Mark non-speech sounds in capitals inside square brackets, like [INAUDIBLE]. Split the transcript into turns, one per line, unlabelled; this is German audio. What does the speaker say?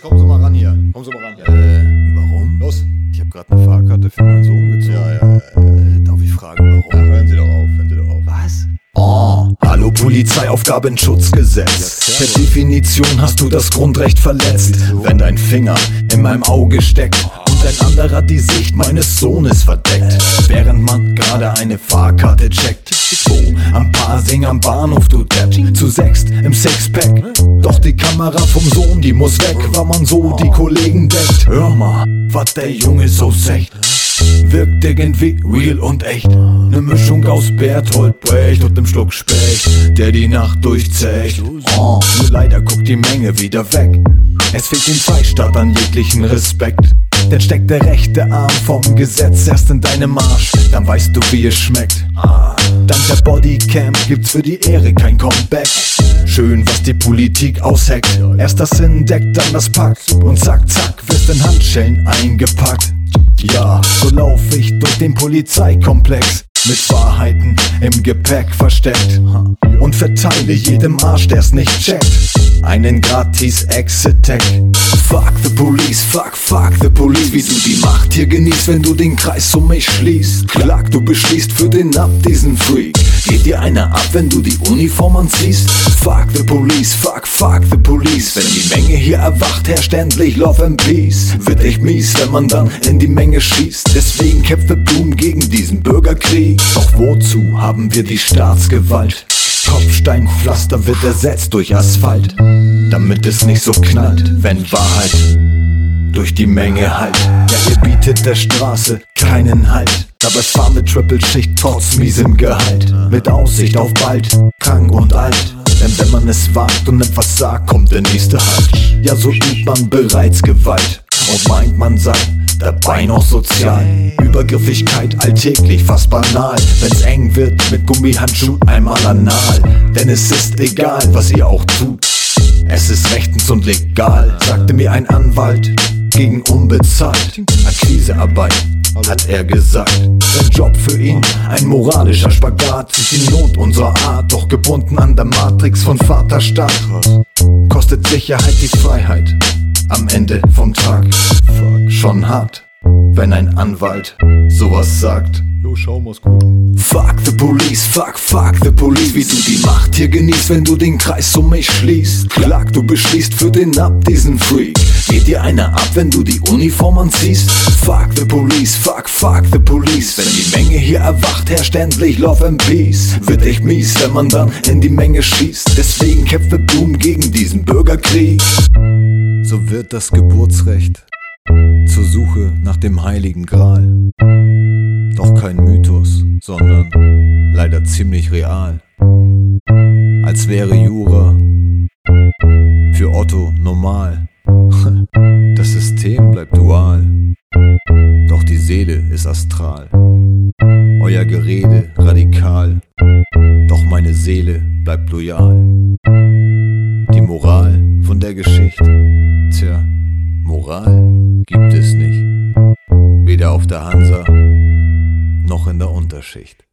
Jetzt kommen Sie mal ran hier. Kommen Sie mal ran.
Äh, warum?
Los.
Ich habe gerade eine Fahrkarte für meinen Sohn gezogen.
Ja, ja,
Äh, darf ich fragen, warum?
Hören Sie doch auf, hören Sie doch auf.
Was?
Oh, hallo Polizeiaufgabenschutzgesetz. Per Definition hast du das Grundrecht verletzt, wenn dein Finger in meinem Auge steckt und ein anderer die Sicht meines Sohnes verdeckt, während man gerade eine Fahrkarte checkt. So, am Parsing am Bahnhof, du Depp, zu sechst im Sixpack. Die Kamera vom Sohn, die muss weg, weil man so die Kollegen deckt. Hör mal, was der Junge so sagt. Wirkt irgendwie real und echt. Ne Mischung aus Berthold Brecht und dem Schluck Specht, der die Nacht durchzecht. Oh, nur leider guckt die Menge wieder weg. Es fehlt den Freistaat an jeglichen Respekt. Denn steckt der rechte Arm vom Gesetz erst in deinem Arsch, dann weißt du, wie es schmeckt. Dank der Bodycam gibt's für die Ehre kein Comeback. Schön, was die Politik ausheckt. Erst das entdeckt, dann das packt. Und zack, zack, wirst in Handschellen eingepackt. Ja, so lauf ich durch den Polizeikomplex. Mit Wahrheiten im Gepäck versteckt. Und verteile jedem Arsch, der's nicht checkt. Einen gratis Exit-Tag. Fuck the police, fuck, fuck the police. Wie du die Macht hier genießt, wenn du den Kreis um mich schließt. Klag, du beschließt für den ab diesen Freak. Geht dir einer ab, wenn du die Uniform anziehst? Fuck the police, fuck, fuck the police. Wenn die Menge hier erwacht, herrscht endlich Love and Peace. Wird echt mies, wenn man dann in die Menge schießt. Deswegen kämpfe Blum gegen diesen Bürgerkrieg. Doch wozu haben wir die Staatsgewalt? Kopfsteinpflaster wird ersetzt durch Asphalt. Damit es nicht so knallt, wenn Wahrheit durch die Menge halt. Ja, ihr bietet der Straße keinen Halt. Dabei fahren mit Triple-Schicht trotz miesem Gehalt. Mit Aussicht auf bald, krank und alt. Denn wenn man es wagt und etwas sagt, kommt der nächste Halt. Ja, so übt man bereits Gewalt. Und meint man sei dabei noch sozial. Übergriffigkeit alltäglich, fast banal. Wenn's eng wird, mit Gummihandschuh einmal anal. Denn es ist egal, was ihr auch tut. Es ist rechtens und legal, sagte mir ein Anwalt. Gegen unbezahlt. Akquisearbeit, hat er gesagt. Sein Job für ihn, ein moralischer Spagat. Sich die Not unserer Art, doch gebunden an der Matrix von Vaterstaat. Kostet Sicherheit die Freiheit. Am Ende vom Tag. Schon hart, wenn ein Anwalt sowas sagt.
Jo, schau mal's gut.
Fuck the police, fuck, fuck the police. Wie du die Macht hier genießt, wenn du den Kreis um mich schließt. Klag, du beschließt für den ab diesen Freak. Geht dir einer ab, wenn du die Uniform anziehst? Fuck the police, fuck, fuck the police. Wenn die Menge hier erwacht, herrscht endlich Love and Peace. Wird echt mies, wenn man dann in die Menge schießt. Deswegen kämpfe Blum gegen diesen Bürgerkrieg.
So wird das Geburtsrecht zur Suche nach dem heiligen Gral. Kein Mythos, sondern leider ziemlich real. Als wäre Jura für Otto normal. [LAUGHS] Das System bleibt dual, doch die Seele ist astral. Euer Gerede radikal, doch meine Seele bleibt loyal. Die Moral von der Geschichte, tja, Moral gibt es nicht. Weder auf der Hansa noch in der Unterschicht.